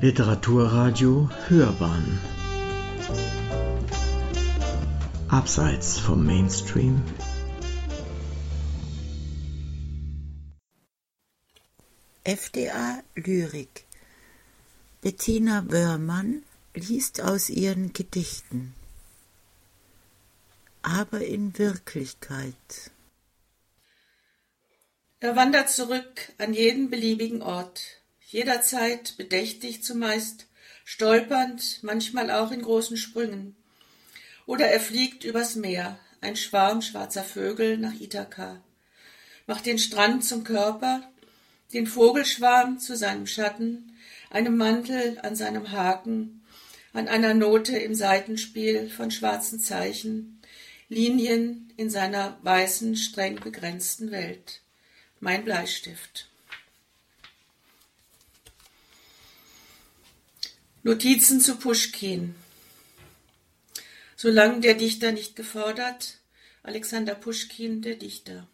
Literaturradio Hörbahn Abseits vom Mainstream FDA Lyrik Bettina Wörmann liest aus ihren Gedichten. Aber in Wirklichkeit. Er wandert zurück an jeden beliebigen Ort, jederzeit bedächtig zumeist, stolpernd, manchmal auch in großen Sprüngen. Oder er fliegt übers Meer, ein Schwarm schwarzer Vögel nach Ithaka, macht den Strand zum Körper, den Vogelschwarm zu seinem Schatten, einem Mantel an seinem Haken, an einer Note im Seitenspiel von schwarzen Zeichen, Linien in seiner weißen, streng begrenzten Welt. Mein Bleistift. Notizen zu Puschkin. Solange der Dichter nicht gefordert, Alexander Puschkin, der Dichter.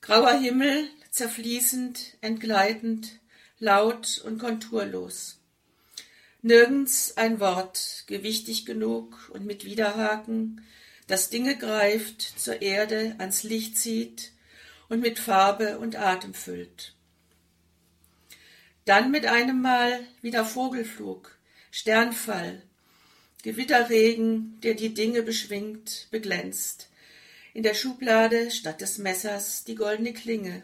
Grauer Himmel, zerfließend, entgleitend, laut und konturlos. Nirgends ein Wort, gewichtig genug und mit Widerhaken, das Dinge greift, zur Erde, ans Licht zieht und mit Farbe und Atem füllt. Dann mit einem Mal wieder Vogelflug, Sternfall, Gewitterregen, der die Dinge beschwingt, beglänzt. In der Schublade statt des Messers die goldene Klinge,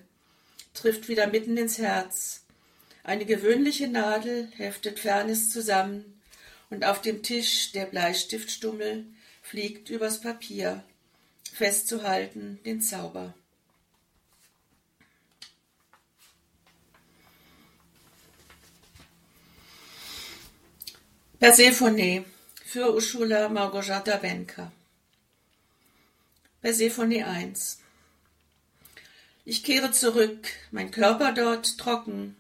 trifft wieder mitten ins Herz. Eine gewöhnliche Nadel heftet Fernes zusammen, und auf dem Tisch der Bleistiftstummel fliegt übers Papier, festzuhalten den Zauber. Persephone für Ursula Małgorzata Wenka. Persephone 1 Ich kehre zurück, mein Körper dort trocken,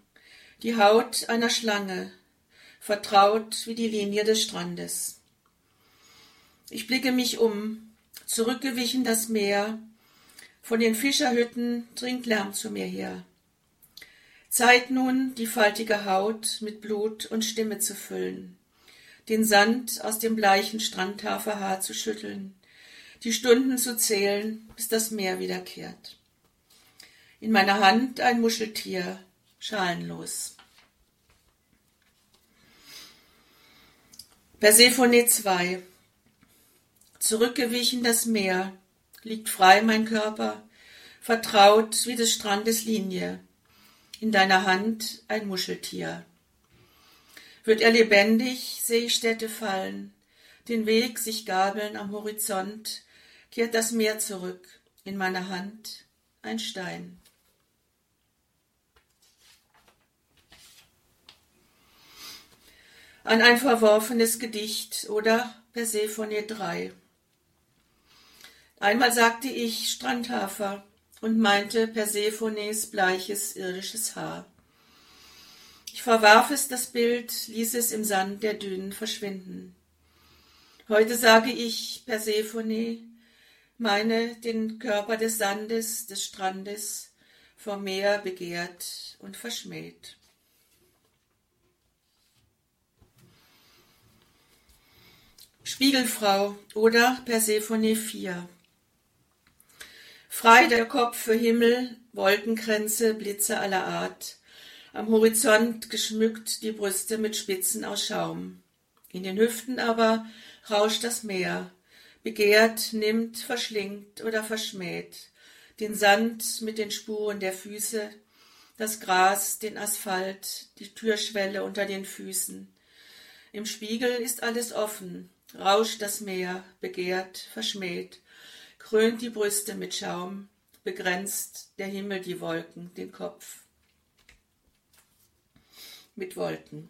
die Haut einer Schlange, vertraut wie die Linie des Strandes. Ich blicke mich um, zurückgewichen das Meer, von den Fischerhütten dringt Lärm zu mir her. Zeit nun, die faltige Haut mit Blut und Stimme zu füllen den Sand aus dem bleichen Strandhaferhaar zu schütteln, die Stunden zu zählen, bis das Meer wiederkehrt. In meiner Hand ein Muscheltier, schalenlos. Persephone 2 Zurückgewichen das Meer, liegt frei mein Körper, vertraut wie des Strandes Linie, in deiner Hand ein Muscheltier. Wird er lebendig, seh ich Städte fallen, den Weg sich gabeln am Horizont, kehrt das Meer zurück, in meiner Hand ein Stein. An ein verworfenes Gedicht oder Persephone 3. Einmal sagte ich Strandhafer und meinte Persephones bleiches irdisches Haar. Ich verwarf es, das Bild, ließ es im Sand der Dünen verschwinden. Heute sage ich Persephone, meine den Körper des Sandes, des Strandes, vom Meer begehrt und verschmäht. Spiegelfrau oder Persephone 4 Frei der Kopf für Himmel, Wolkenkränze, Blitze aller Art, am Horizont geschmückt die Brüste mit Spitzen aus Schaum. In den Hüften aber rauscht das Meer, begehrt, nimmt, verschlingt oder verschmäht, den Sand mit den Spuren der Füße, das Gras, den Asphalt, die Türschwelle unter den Füßen. Im Spiegel ist alles offen, rauscht das Meer, begehrt, verschmäht, krönt die Brüste mit Schaum, begrenzt der Himmel die Wolken, den Kopf mit Wolken.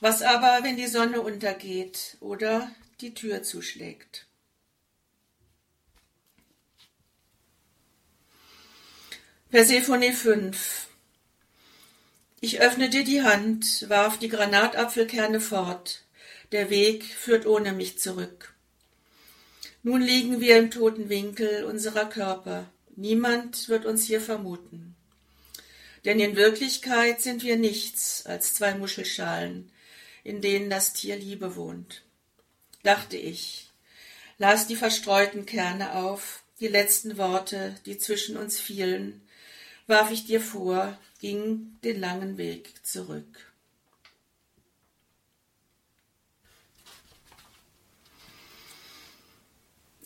Was aber, wenn die Sonne untergeht oder die Tür zuschlägt? Persephone 5 Ich öffnete die Hand, warf die Granatapfelkerne fort. Der Weg führt ohne mich zurück. Nun liegen wir im toten Winkel unserer Körper. Niemand wird uns hier vermuten. Denn in Wirklichkeit sind wir nichts als zwei Muschelschalen, in denen das Tier Liebe wohnt. Dachte ich, las die verstreuten Kerne auf, die letzten Worte, die zwischen uns fielen, warf ich dir vor, ging den langen Weg zurück.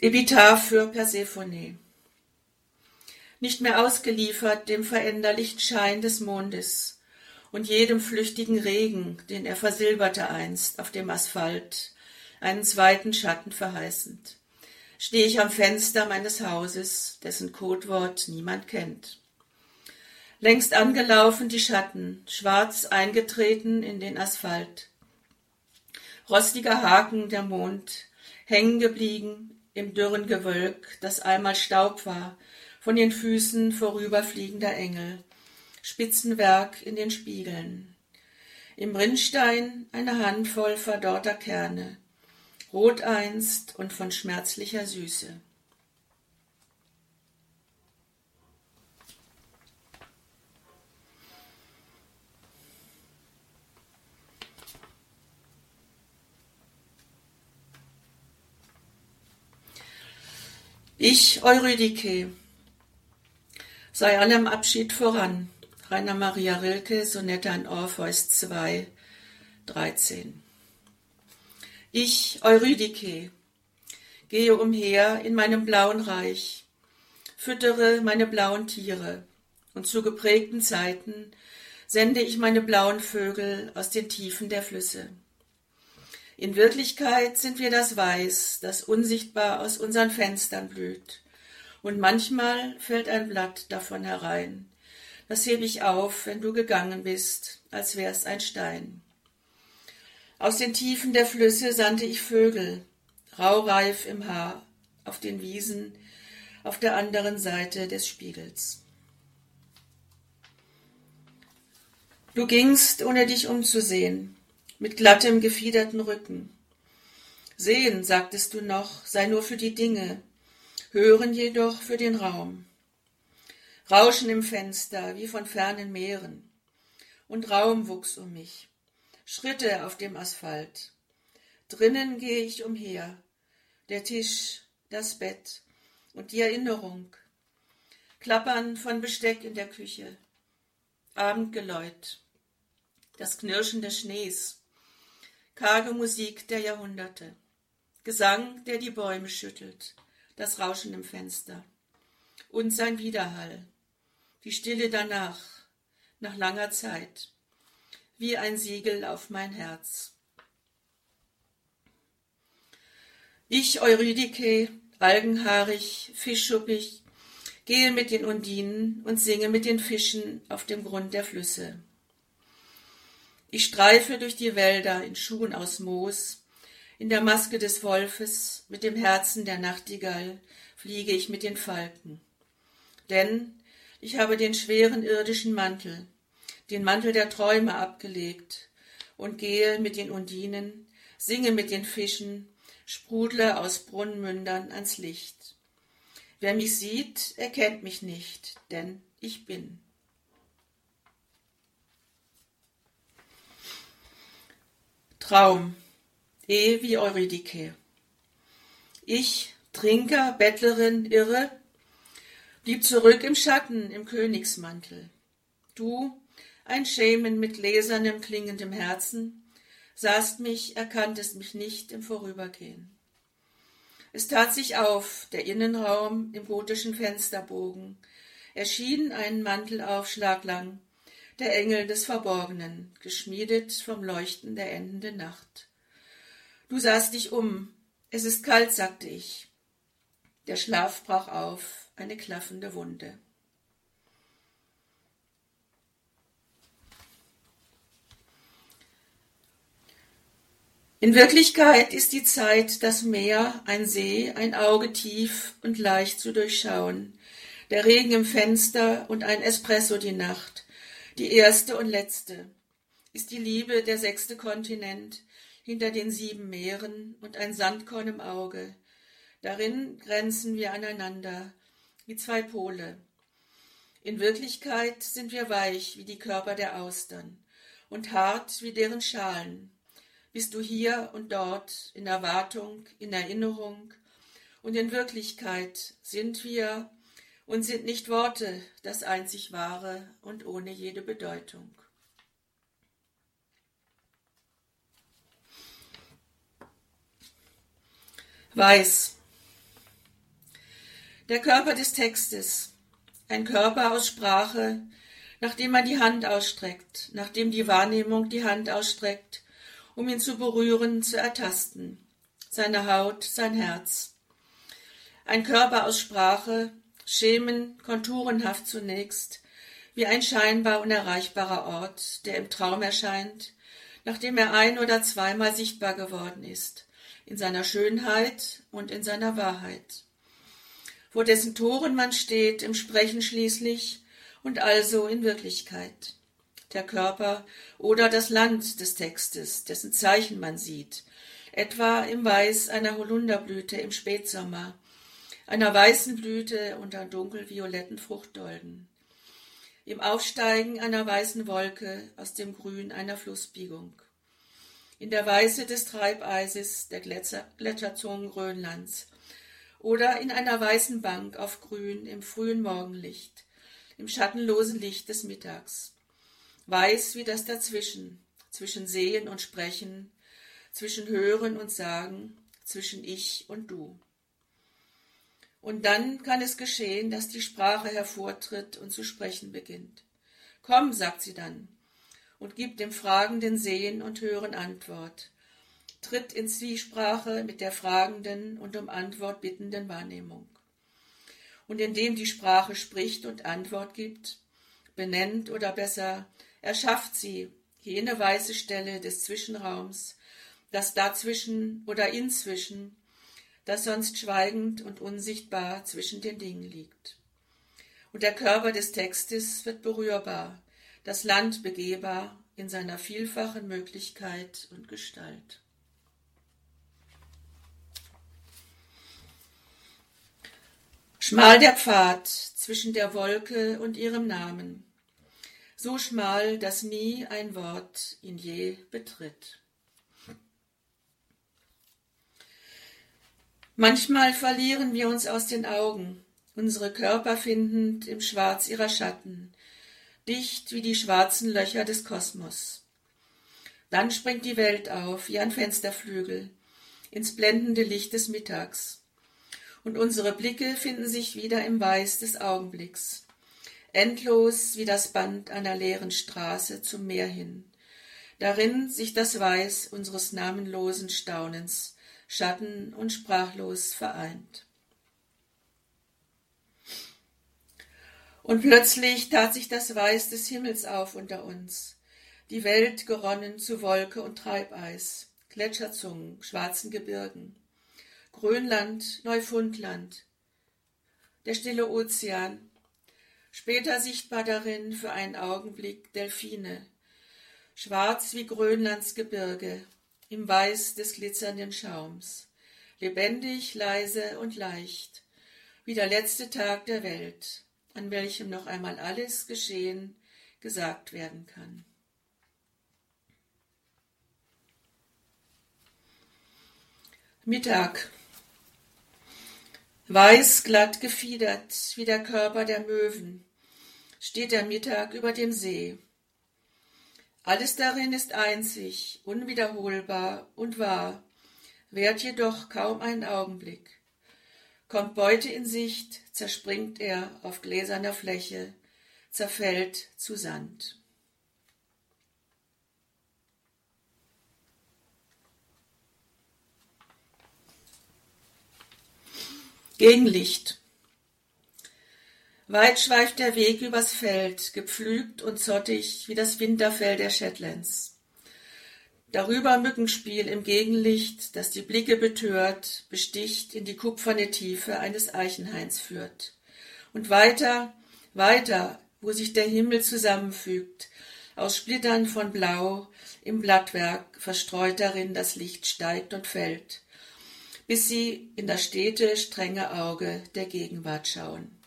Epitaph für Persephone. Nicht mehr ausgeliefert dem veränderlichen Schein des Mondes und jedem flüchtigen Regen, den er versilberte einst auf dem Asphalt, einen zweiten Schatten verheißend, stehe ich am Fenster meines Hauses, dessen Codewort niemand kennt. Längst angelaufen die Schatten, schwarz eingetreten in den Asphalt. Rostiger Haken der Mond, hängen geblieben im dürren Gewölk, das einmal Staub war, von den Füßen vorüberfliegender Engel, Spitzenwerk in den Spiegeln. Im Rinnstein eine Handvoll verdorrter Kerne, rot einst und von schmerzlicher Süße. Ich, Eurydike, sei allem Abschied voran. Rainer Maria Rilke, Sonette an Orpheus 2, 13. Ich, Eurydike, gehe umher in meinem blauen Reich, füttere meine blauen Tiere, und zu geprägten Zeiten sende ich meine blauen Vögel aus den Tiefen der Flüsse. In Wirklichkeit sind wir das Weiß, das unsichtbar aus unseren Fenstern blüht. Und manchmal fällt ein Blatt davon herein. Das heb ich auf, wenn du gegangen bist, als wär's ein Stein. Aus den Tiefen der Flüsse sandte ich Vögel, raureif im Haar, auf den Wiesen, auf der anderen Seite des Spiegels. Du gingst, ohne dich umzusehen, mit glattem, gefiederten Rücken. Sehen, sagtest du noch, sei nur für die Dinge, hören jedoch für den Raum. Rauschen im Fenster wie von fernen Meeren. Und Raum wuchs um mich. Schritte auf dem Asphalt. Drinnen gehe ich umher. Der Tisch, das Bett und die Erinnerung. Klappern von Besteck in der Küche. Abendgeläut. Das Knirschen des Schnees karge Musik der Jahrhunderte, Gesang, der die Bäume schüttelt, das Rauschen im Fenster und sein Widerhall, die Stille danach, nach langer Zeit, wie ein Siegel auf mein Herz. Ich, Eurydike, algenhaarig, fischschuppig, gehe mit den Undinen und singe mit den Fischen auf dem Grund der Flüsse. Ich streife durch die Wälder in Schuhen aus Moos, in der Maske des Wolfes, mit dem Herzen der Nachtigall fliege ich mit den Falken. Denn ich habe den schweren irdischen Mantel, den Mantel der Träume abgelegt und gehe mit den Undinen, singe mit den Fischen, sprudle aus Brunnenmündern ans Licht. Wer mich sieht, erkennt mich nicht, denn ich bin. Traum, eh wie Eurydike. Ich, Trinker, Bettlerin, Irre, blieb zurück im Schatten, im Königsmantel. Du, ein Schemen mit gläsernem, klingendem Herzen, sahst mich, erkanntest mich nicht im Vorübergehen. Es tat sich auf, der Innenraum im gotischen Fensterbogen, erschien ein Mantelaufschlag lang, der Engel des Verborgenen, geschmiedet vom Leuchten der endenden Nacht. Du sahst dich um. Es ist kalt, sagte ich. Der Schlaf brach auf, eine klaffende Wunde. In Wirklichkeit ist die Zeit das Meer, ein See, ein Auge tief und leicht zu durchschauen, der Regen im Fenster und ein Espresso die Nacht, die erste und letzte ist die Liebe der sechste Kontinent hinter den sieben Meeren und ein Sandkorn im Auge. Darin grenzen wir aneinander wie zwei Pole. In Wirklichkeit sind wir weich wie die Körper der Austern und hart wie deren Schalen. Bist du hier und dort in Erwartung, in Erinnerung und in Wirklichkeit sind wir und sind nicht Worte das einzig wahre und ohne jede Bedeutung. Weiß. Der Körper des Textes. Ein Körper aus Sprache, nachdem man die Hand ausstreckt, nachdem die Wahrnehmung die Hand ausstreckt, um ihn zu berühren, zu ertasten. Seine Haut, sein Herz. Ein Körper aus Sprache, Schemen, konturenhaft zunächst, wie ein scheinbar unerreichbarer Ort, der im Traum erscheint, nachdem er ein oder zweimal sichtbar geworden ist, in seiner Schönheit und in seiner Wahrheit. Vor dessen Toren man steht, im Sprechen schließlich und also in Wirklichkeit. Der Körper oder das Land des Textes, dessen Zeichen man sieht, etwa im Weiß einer Holunderblüte im Spätsommer, einer weißen Blüte unter dunkelvioletten Fruchtdolden, im Aufsteigen einer weißen Wolke aus dem Grün einer Flussbiegung, in der Weiße des Treibeises der Gletscherzungen Grönlands oder in einer weißen Bank auf Grün im frühen Morgenlicht, im schattenlosen Licht des Mittags, weiß wie das Dazwischen, zwischen Sehen und Sprechen, zwischen Hören und Sagen, zwischen Ich und Du. Und dann kann es geschehen, dass die Sprache hervortritt und zu sprechen beginnt. Komm, sagt sie dann, und gibt dem Fragenden Sehen und Hören Antwort, tritt in Zwiesprache mit der fragenden und um Antwort bittenden Wahrnehmung. Und indem die Sprache spricht und Antwort gibt, benennt oder besser erschafft sie jene weiße Stelle des Zwischenraums, das dazwischen oder inzwischen das sonst schweigend und unsichtbar zwischen den Dingen liegt. Und der Körper des Textes wird berührbar, das Land begehbar in seiner vielfachen Möglichkeit und Gestalt. Schmal der Pfad zwischen der Wolke und ihrem Namen, so schmal, dass nie ein Wort ihn je betritt. Manchmal verlieren wir uns aus den Augen, unsere Körper findend im Schwarz ihrer Schatten, dicht wie die schwarzen Löcher des Kosmos. Dann springt die Welt auf wie ein Fensterflügel ins blendende Licht des Mittags, und unsere Blicke finden sich wieder im Weiß des Augenblicks, endlos wie das Band einer leeren Straße zum Meer hin, darin sich das Weiß unseres namenlosen Staunens Schatten und sprachlos vereint. Und plötzlich tat sich das Weiß des Himmels auf unter uns, die Welt geronnen zu Wolke und Treibeis, Gletscherzungen, schwarzen Gebirgen, Grönland, Neufundland, der stille Ozean, später sichtbar darin für einen Augenblick Delfine, schwarz wie Grönlands Gebirge, im Weiß des glitzernden Schaums, lebendig, leise und leicht, wie der letzte Tag der Welt, an welchem noch einmal alles geschehen, gesagt werden kann. Mittag. Weiß glatt gefiedert wie der Körper der Möwen steht der Mittag über dem See. Alles darin ist einzig, unwiederholbar und wahr, währt jedoch kaum einen Augenblick. Kommt Beute in Sicht, zerspringt er auf gläserner Fläche, zerfällt zu Sand. Gegenlicht. Weit schweift der Weg übers Feld, gepflügt und zottig wie das Winterfell der Shetlands. Darüber Mückenspiel im Gegenlicht, das die Blicke betört, besticht in die kupferne Tiefe eines Eichenhains führt. Und weiter, weiter, wo sich der Himmel zusammenfügt, aus Splittern von Blau, im Blattwerk verstreut darin das Licht steigt und fällt, bis sie in das stete, strenge Auge der Gegenwart schauen.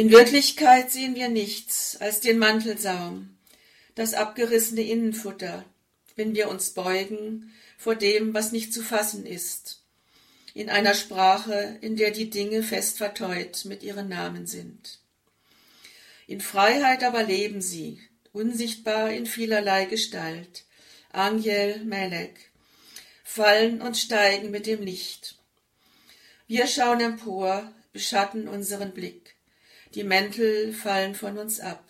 In Wirklichkeit sehen wir nichts als den Mantelsaum, das abgerissene Innenfutter, wenn wir uns beugen vor dem, was nicht zu fassen ist, in einer Sprache, in der die Dinge fest verteut mit ihren Namen sind. In Freiheit aber leben sie, unsichtbar in vielerlei Gestalt, Angel, Melek, fallen und steigen mit dem Licht. Wir schauen empor, beschatten unseren Blick, die Mäntel fallen von uns ab,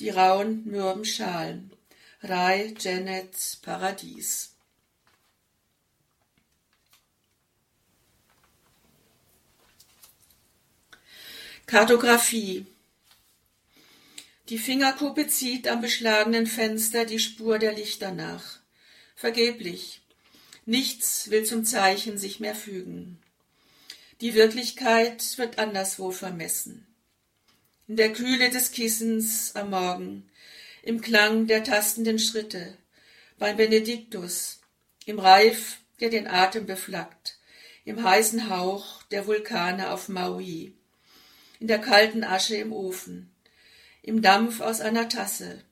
die rauen, mürben Schalen, Rai, Janet, Paradies. Kartographie Die Fingerkuppe zieht am beschlagenen Fenster die Spur der Lichter nach. Vergeblich. Nichts will zum Zeichen sich mehr fügen. Die Wirklichkeit wird anderswo vermessen. In der Kühle des Kissens am Morgen, im Klang der tastenden Schritte, beim Benediktus, im Reif, der den Atem beflaggt, im heißen Hauch der Vulkane auf Maui, in der kalten Asche im Ofen, im Dampf aus einer Tasse,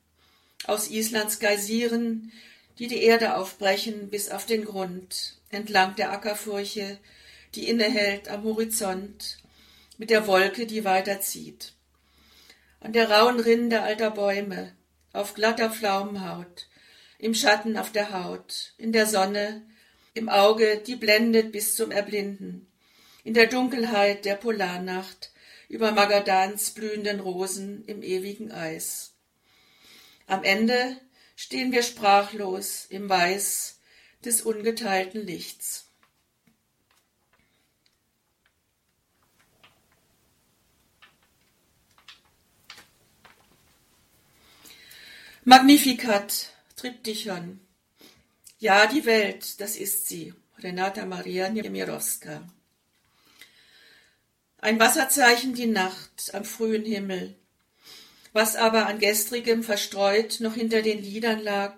aus Islands Geysiren, die die Erde aufbrechen bis auf den Grund, entlang der Ackerfurche, die innehält am Horizont, mit der Wolke, die weiterzieht. An der rauen Rinde alter Bäume, auf glatter Pflaumenhaut, im Schatten auf der Haut, in der Sonne, im Auge, die blendet bis zum Erblinden, in der Dunkelheit der Polarnacht, über Magadans blühenden Rosen im ewigen Eis. Am Ende stehen wir sprachlos im Weiß des ungeteilten Lichts. Magnificat, Triptychon. Ja, die Welt, das ist sie. Renata Maria Niemirowska. Ein Wasserzeichen die Nacht am frühen Himmel. Was aber an gestrigem verstreut noch hinter den Liedern lag,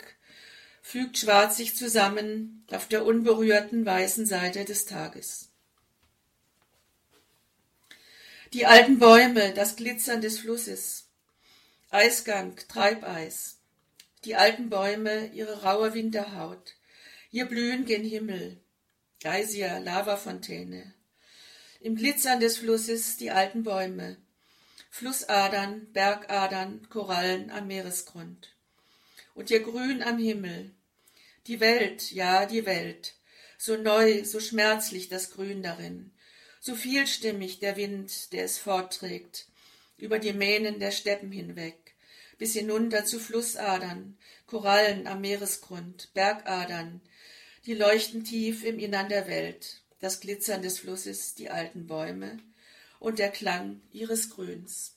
fügt schwarz sich zusammen auf der unberührten weißen Seite des Tages. Die alten Bäume, das Glitzern des Flusses, Eisgang, Treibeis, die alten Bäume, ihre raue Winterhaut, ihr Blühen gen Himmel, Geysir, Lavafontäne, im Glitzern des Flusses die alten Bäume, Flussadern, Bergadern, Korallen am Meeresgrund. Und ihr Grün am Himmel, die Welt, ja, die Welt, so neu, so schmerzlich das Grün darin, so vielstimmig der Wind, der es fortträgt, über die Mähnen der Steppen hinweg, bis hinunter zu Flussadern, Korallen am Meeresgrund, Bergadern, die leuchten tief im Innern der Welt, das Glitzern des Flusses, die alten Bäume und der Klang ihres Grüns.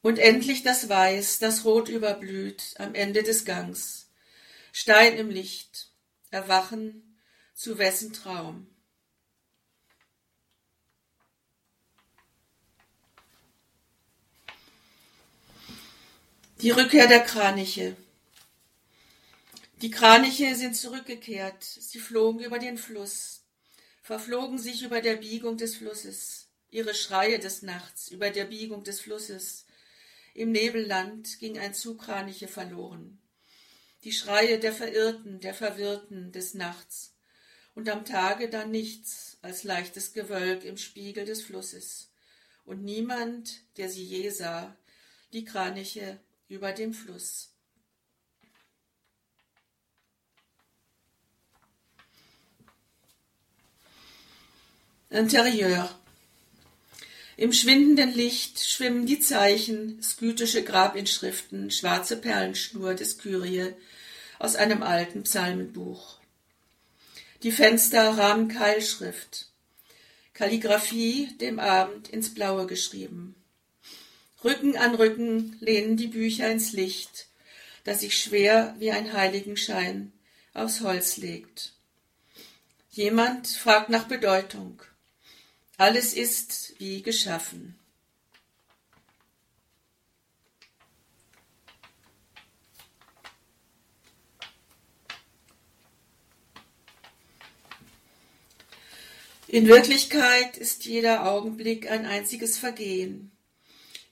Und endlich das Weiß, das rot überblüht am Ende des Gangs, Stein im Licht, erwachen zu wessen Traum. Die Rückkehr der Kraniche. Die Kraniche sind zurückgekehrt, sie flogen über den Fluss, verflogen sich über der Biegung des Flusses, ihre Schreie des Nachts über der Biegung des Flusses. Im Nebelland ging ein Zug Kraniche verloren. Die Schreie der Verirrten, der Verwirrten des Nachts. Und am Tage dann nichts als leichtes Gewölk im Spiegel des Flusses. Und niemand, der sie je sah, die Kraniche über dem Fluss. Interieur. Im schwindenden Licht schwimmen die Zeichen, skytische Grabinschriften, schwarze Perlenschnur des Kyrie aus einem alten Psalmenbuch. Die Fenster rahmen Keilschrift, Kalligraphie dem Abend ins Blaue geschrieben. Rücken an Rücken lehnen die Bücher ins Licht, das sich schwer wie ein Heiligenschein aufs Holz legt. Jemand fragt nach Bedeutung. Alles ist wie geschaffen. In Wirklichkeit ist jeder Augenblick ein einziges Vergehen.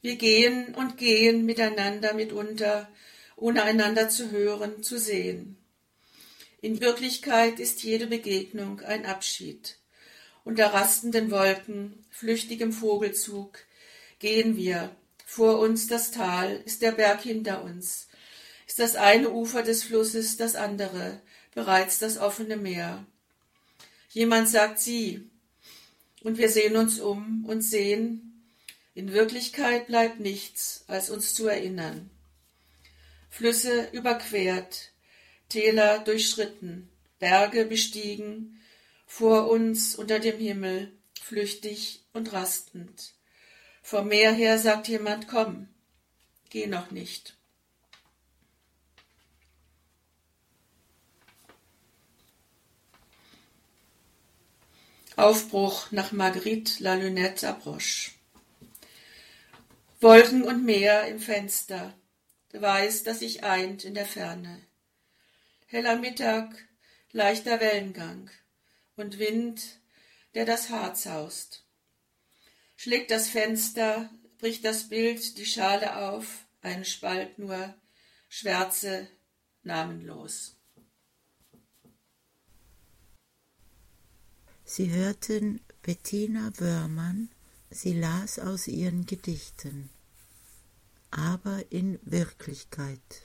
Wir gehen und gehen miteinander mitunter, ohne einander zu hören, zu sehen. In Wirklichkeit ist jede Begegnung ein Abschied. Unter rastenden Wolken, flüchtigem Vogelzug gehen wir. Vor uns das Tal, ist der Berg hinter uns, ist das eine Ufer des Flusses das andere, bereits das offene Meer. Jemand sagt sie, und wir sehen uns um und sehen, in Wirklichkeit bleibt nichts, als uns zu erinnern. Flüsse überquert, Täler durchschritten, Berge bestiegen, vor uns unter dem Himmel, flüchtig und rastend. Vom Meer her sagt jemand, komm, geh noch nicht. Aufbruch nach Marguerite La Lunette Approche. Wolken und Meer im Fenster, weiß, dass sich eint in der Ferne. Heller Mittag, leichter Wellengang und Wind, der das Haar zaust. Schlägt das Fenster, bricht das Bild die Schale auf, ein Spalt nur, Schwärze, namenlos. Sie hörten Bettina Wörmann, sie las aus ihren Gedichten, aber in Wirklichkeit.